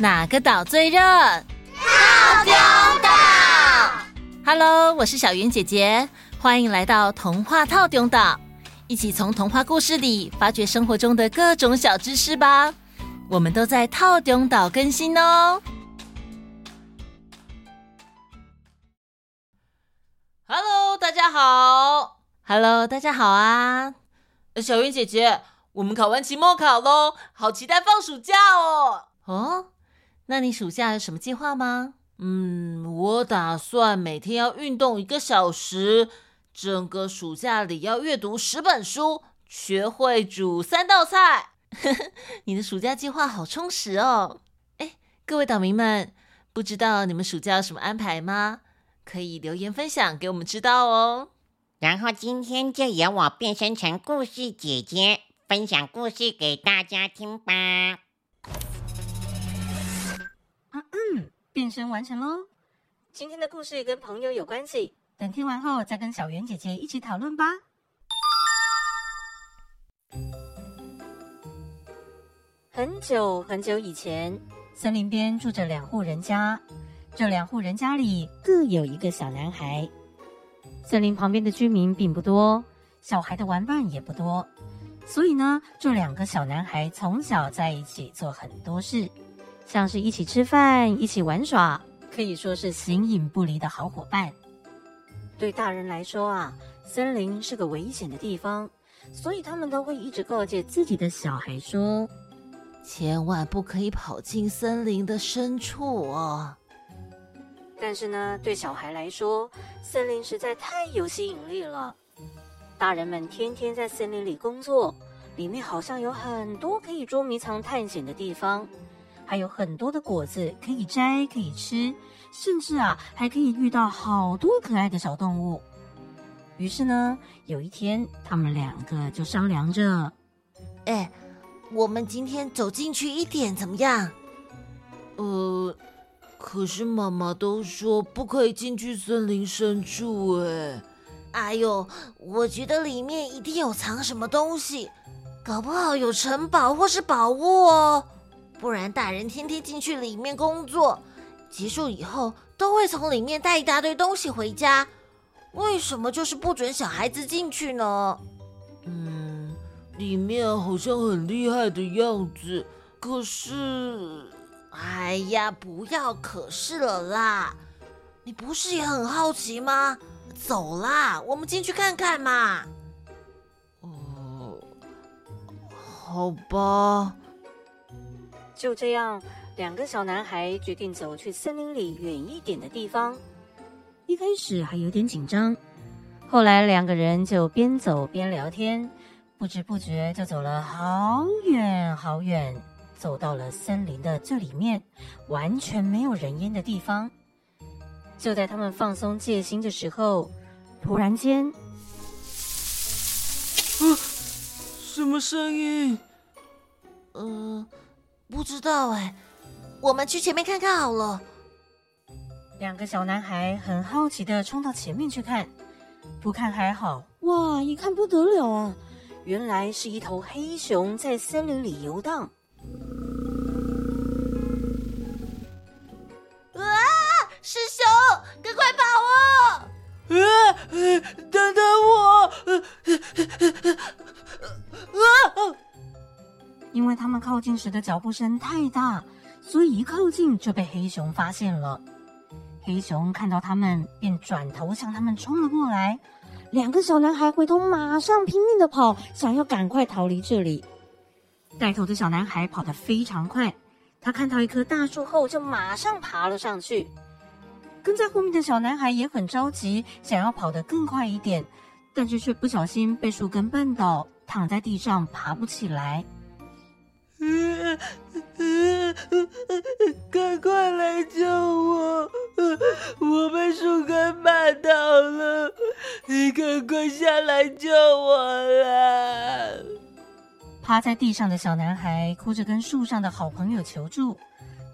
哪个岛最热？套丁岛。Hello，我是小云姐姐，欢迎来到童话套丁岛，一起从童话故事里发掘生活中的各种小知识吧。我们都在套丁岛更新哦。Hello，大家好。Hello，大家好啊。小云姐姐，我们考完期末考喽，好期待放暑假哦。哦，那你暑假有什么计划吗？嗯，我打算每天要运动一个小时，整个暑假里要阅读十本书，学会煮三道菜。你的暑假计划好充实哦。哎，各位岛民们，不知道你们暑假有什么安排吗？可以留言分享给我们知道哦。然后今天就由我变身成故事姐姐，分享故事给大家听吧。变身完成喽！今天的故事跟朋友有关系，等听完后再跟小圆姐姐一起讨论吧。很久很久以前，森林边住着两户人家，这两户人家里各有一个小男孩。森林旁边的居民并不多，小孩的玩伴也不多，所以呢，这两个小男孩从小在一起做很多事，像是一起吃饭、一起玩耍，可以说是形影不离的好伙伴。对大人来说啊，森林是个危险的地方，所以他们都会一直告诫自己的小孩说：“千万不可以跑进森林的深处哦。”但是呢，对小孩来说，森林实在太有吸引力了。大人们天天在森林里工作，里面好像有很多可以捉迷藏、探险的地方，还有很多的果子可以摘、可以吃，甚至啊，还可以遇到好多可爱的小动物。于是呢，有一天，他们两个就商量着：“哎，我们今天走进去一点怎么样？”呃。可是妈妈都说不可以进去森林深处，哎，哎呦，我觉得里面一定有藏什么东西，搞不好有城堡或是宝物哦。不然大人天天进去里面工作，结束以后都会从里面带一大堆东西回家，为什么就是不准小孩子进去呢？嗯，里面好像很厉害的样子，可是。哎呀，不要可是了啦！你不是也很好奇吗？走啦，我们进去看看嘛。哦，好吧。就这样，两个小男孩决定走去森林里远一点的地方。一开始还有点紧张，后来两个人就边走边聊天，不知不觉就走了好远好远。走到了森林的最里面，完全没有人烟的地方。就在他们放松戒心的时候，突然间，啊，什么声音？呃，不知道哎，我们去前面看看好了。两个小男孩很好奇的冲到前面去看，不看还好，哇，一看不得了啊！原来是一头黑熊在森林里游荡。啊是熊，赶快跑哦！啊，等等我！啊！因为他们靠近时的脚步声太大，所以一靠近就被黑熊发现了。黑熊看到他们，便转头向他们冲了过来。两个小男孩回头，马上拼命的跑，想要赶快逃离这里。带头的小男孩跑得非常快，他看到一棵大树后，就马上爬了上去。跟在后面的小男孩也很着急，想要跑得更快一点，但是却不小心被树根绊倒，躺在地上爬不起来。嗯嗯嗯，赶快来救我！我被树根绊倒了，你赶快下来救我啦！趴在地上的小男孩哭着跟树上的好朋友求助，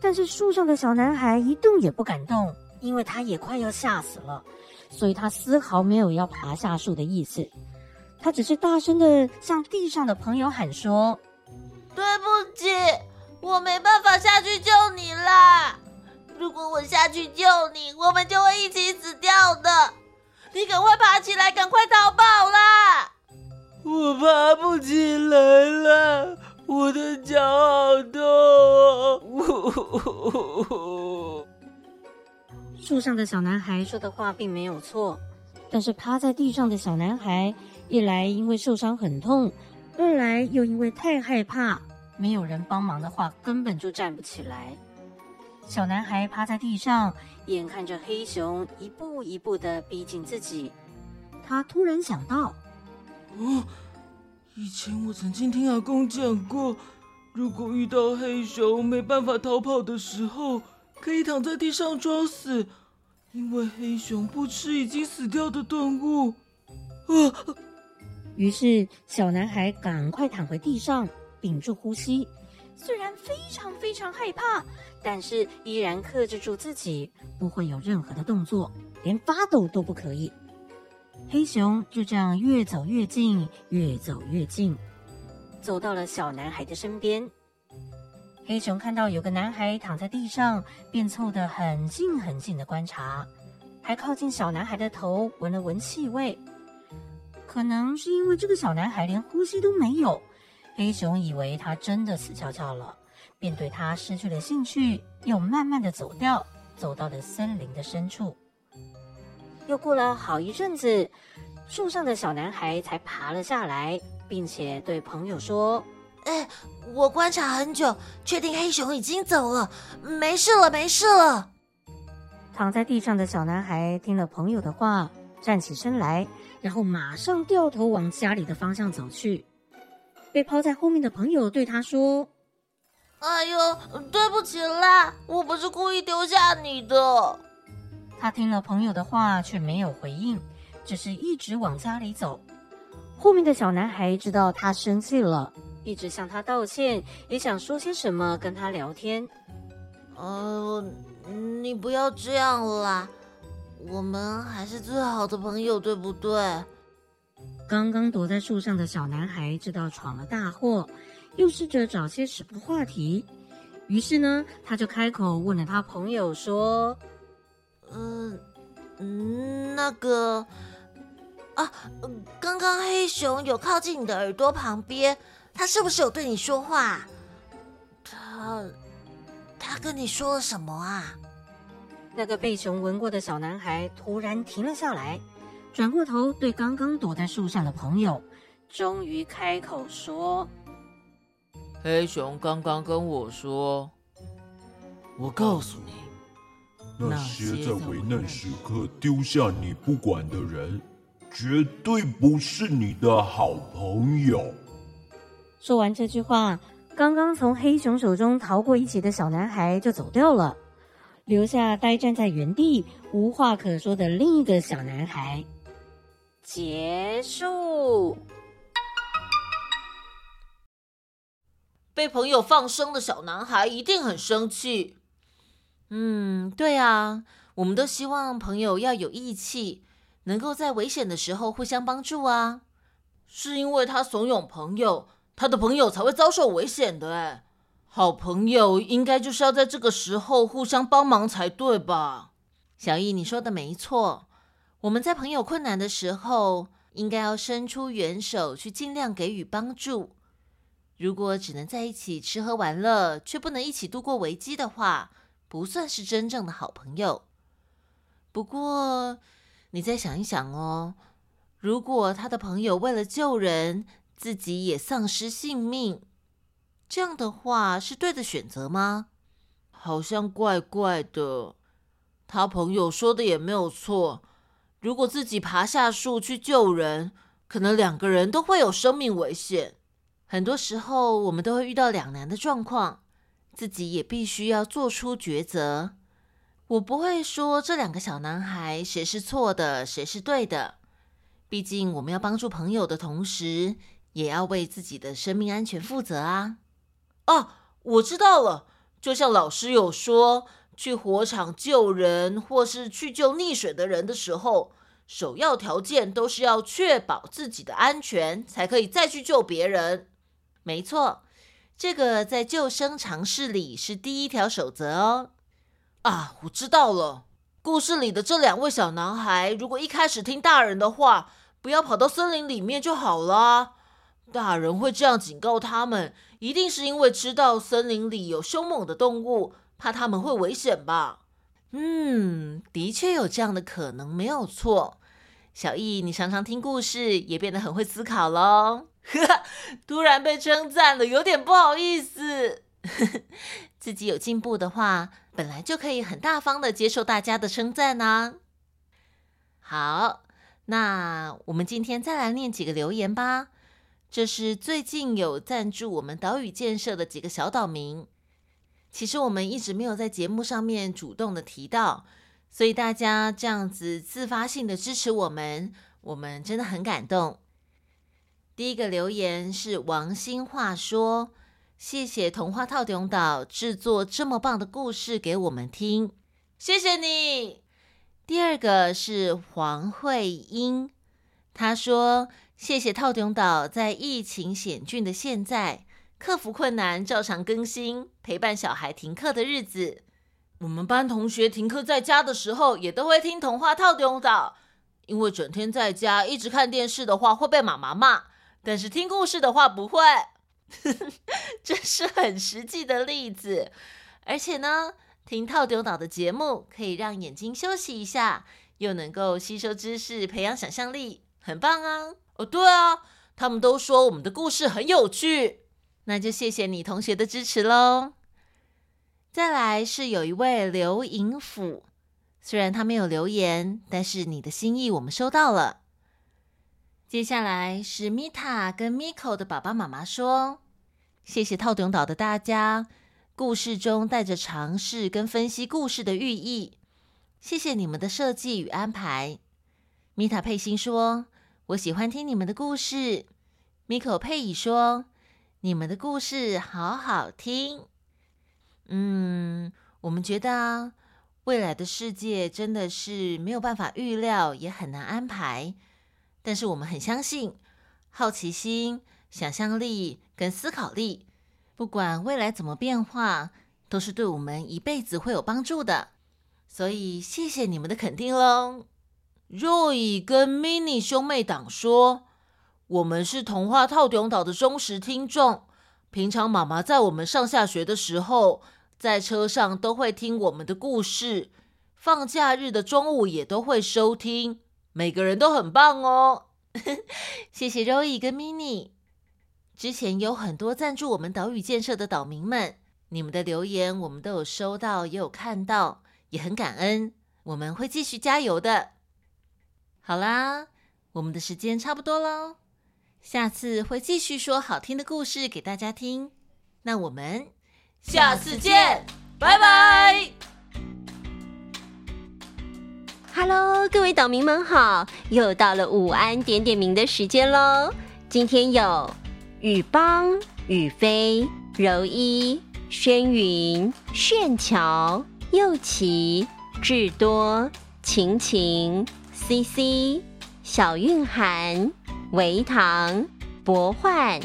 但是树上的小男孩一动也不敢动。因为他也快要吓死了，所以他丝毫没有要爬下树的意思。他只是大声的向地上的朋友喊说：“对不起，我没办法下去救你啦。如果我。”下去救你，我们就会一起死掉的。你赶快爬起来，赶快逃跑啦！我爬不起来了，我的脚好痛哦。树上的小男孩说的话并没有错，但是趴在地上的小男孩，一来因为受伤很痛，二来又因为太害怕，没有人帮忙的话，根本就站不起来。小男孩趴在地上，眼看着黑熊一步一步的逼近自己，他突然想到：哦，以前我曾经听阿公讲过，如果遇到黑熊没办法逃跑的时候，可以躺在地上装死，因为黑熊不吃已经死掉的动物。啊！于是小男孩赶快躺回地上，屏住呼吸。虽然非常非常害怕，但是依然克制住自己，不会有任何的动作，连发抖都不可以。黑熊就这样越走越近，越走越近，走到了小男孩的身边。黑熊看到有个男孩躺在地上，便凑得很近很近的观察，还靠近小男孩的头闻了闻气味。可能是因为这个小男孩连呼吸都没有。黑熊以为他真的死翘翘了，便对他失去了兴趣，又慢慢的走掉，走到了森林的深处。又过了好一阵子，树上的小男孩才爬了下来，并且对朋友说：“哎，我观察很久，确定黑熊已经走了，没事了，没事了。”躺在地上的小男孩听了朋友的话，站起身来，然后马上掉头往家里的方向走去。被抛在后面的朋友对他说：“哎呦，对不起啦，我不是故意丢下你的。”他听了朋友的话，却没有回应，只是一直往家里走。后面的小男孩知道他生气了，一直向他道歉，也想说些什么跟他聊天。呃，你不要这样啦，我们还是最好的朋友，对不对？刚刚躲在树上的小男孩知道闯了大祸，又试着找些什么话题。于是呢，他就开口问了他朋友说：“嗯、呃，那个啊，刚刚黑熊有靠近你的耳朵旁边，他是不是有对你说话？他他跟你说了什么啊？”那个被熊闻过的小男孩突然停了下来。转过头对刚刚躲在树上的朋友，终于开口说：“黑熊刚刚跟我说，我告诉你，那些在危难时刻丢下你不管的人，绝对不是你的好朋友。”说完这句话，刚刚从黑熊手中逃过一劫的小男孩就走掉了，留下呆站在原地无话可说的另一个小男孩。结束。被朋友放生的小男孩一定很生气。嗯，对啊，我们都希望朋友要有义气，能够在危险的时候互相帮助啊。是因为他怂恿朋友，他的朋友才会遭受危险的。哎，好朋友应该就是要在这个时候互相帮忙才对吧？小易，你说的没错。我们在朋友困难的时候，应该要伸出援手去尽量给予帮助。如果只能在一起吃喝玩乐，却不能一起度过危机的话，不算是真正的好朋友。不过，你再想一想哦，如果他的朋友为了救人，自己也丧失性命，这样的话是对的选择吗？好像怪怪的。他朋友说的也没有错。如果自己爬下树去救人，可能两个人都会有生命危险。很多时候，我们都会遇到两难的状况，自己也必须要做出抉择。我不会说这两个小男孩谁是错的，谁是对的。毕竟，我们要帮助朋友的同时，也要为自己的生命安全负责啊！哦，我知道了，就像老师有说。去火场救人，或是去救溺水的人的时候，首要条件都是要确保自己的安全，才可以再去救别人。没错，这个在救生常识里是第一条守则哦。啊，我知道了。故事里的这两位小男孩，如果一开始听大人的话，不要跑到森林里面就好了。大人会这样警告他们，一定是因为知道森林里有凶猛的动物，怕他们会危险吧？嗯，的确有这样的可能，没有错。小易，你常常听故事，也变得很会思考喽。突然被称赞了，有点不好意思。自己有进步的话，本来就可以很大方的接受大家的称赞呢。好，那我们今天再来念几个留言吧。这是最近有赞助我们岛屿建设的几个小岛民。其实我们一直没有在节目上面主动的提到，所以大家这样子自发性的支持我们，我们真的很感动。第一个留言是王新话说。谢谢童话透中岛制作这么棒的故事给我们听，谢谢你。第二个是黄慧英，她说：“谢谢透中岛在疫情险峻的现在，克服困难，照常更新，陪伴小孩停课的日子。我们班同学停课在家的时候，也都会听童话透中岛，因为整天在家一直看电视的话会被妈妈骂，但是听故事的话不会。”这是很实际的例子，而且呢，听透中岛的节目可以让眼睛休息一下，又能够吸收知识，培养想象力，很棒啊！哦，对啊，他们都说我们的故事很有趣，那就谢谢你同学的支持喽。再来是有一位刘银甫，虽然他没有留言，但是你的心意我们收到了。接下来是米塔跟米可的爸爸妈妈说：“谢谢透中岛的大家，故事中带着尝试跟分析故事的寓意，谢谢你们的设计与安排。”米塔佩欣说：“我喜欢听你们的故事。”米可佩以说：“你们的故事好好听。”嗯，我们觉得啊，未来的世界真的是没有办法预料，也很难安排。但是我们很相信，好奇心、想象力跟思考力，不管未来怎么变化，都是对我们一辈子会有帮助的。所以谢谢你们的肯定喽。Roy 跟 Mini 兄妹党说，我们是童话透中岛的忠实听众，平常妈妈在我们上下学的时候，在车上都会听我们的故事，放假日的中午也都会收听。每个人都很棒哦，谢谢 Roy 跟 Mini。之前有很多赞助我们岛屿建设的岛民们，你们的留言我们都有收到，也有看到，也很感恩。我们会继续加油的。好啦，我们的时间差不多喽，下次会继续说好听的故事给大家听。那我们下次见，拜拜。Hello，各位岛民们好！又到了午安点点名的时间喽。今天有雨邦、雨飞、柔一、轩云、炫乔、佑琪、智多、晴晴、CC、小韵涵、维唐、博焕、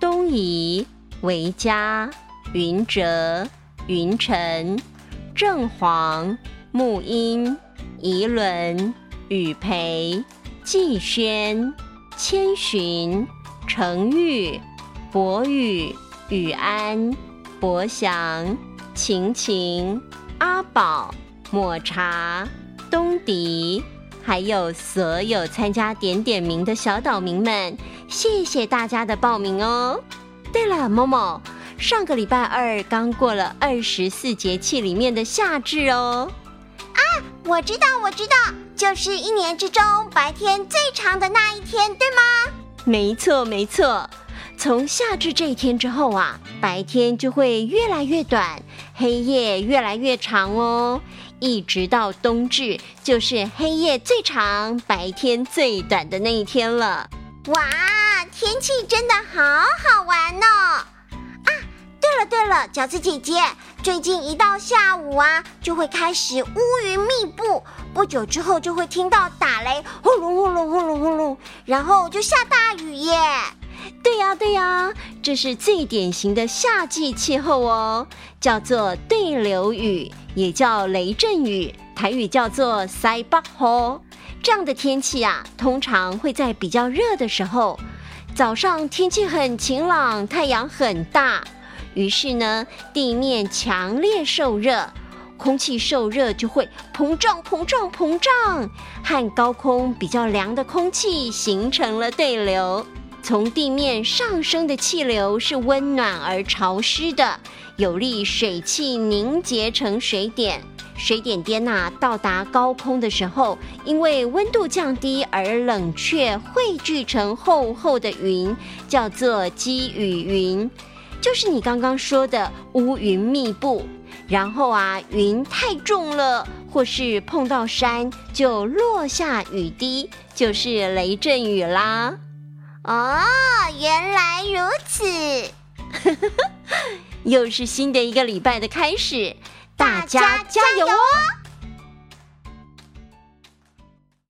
东怡、维嘉、云哲、云晨、正煌、木英。宜伦、雨培、季轩、千寻、程玉、博宇、宇安、博祥、晴晴、阿宝、抹茶、东迪，还有所有参加点点名的小岛民们，谢谢大家的报名哦。对了，某某，上个礼拜二刚过了二十四节气里面的夏至哦。啊我知道，我知道，就是一年之中白天最长的那一天，对吗？没错，没错。从夏至这一天之后啊，白天就会越来越短，黑夜越来越长哦。一直到冬至，就是黑夜最长、白天最短的那一天了。哇，天气真的好好玩哦！啊，对了对了，饺子姐姐。最近一到下午啊，就会开始乌云密布，不久之后就会听到打雷，轰隆轰隆轰隆轰隆，然后就下大雨耶。对呀，对呀，这是最典型的夏季气候哦，叫做对流雨，也叫雷阵雨，台语叫做塞北雨。这样的天气啊，通常会在比较热的时候，早上天气很晴朗，太阳很大，于是呢，地面强烈受热。空气受热就会膨胀、膨胀、膨胀，和高空比较凉的空气形成了对流。从地面上升的气流是温暖而潮湿的，有利水汽凝结成水点。水点点呐，到达高空的时候，因为温度降低而冷却，汇聚成厚厚的云，叫做积雨云，就是你刚刚说的乌云密布。然后啊，云太重了，或是碰到山就落下雨滴，就是雷阵雨啦。哦，原来如此，又是新的一个礼拜的开始，大家加油哦！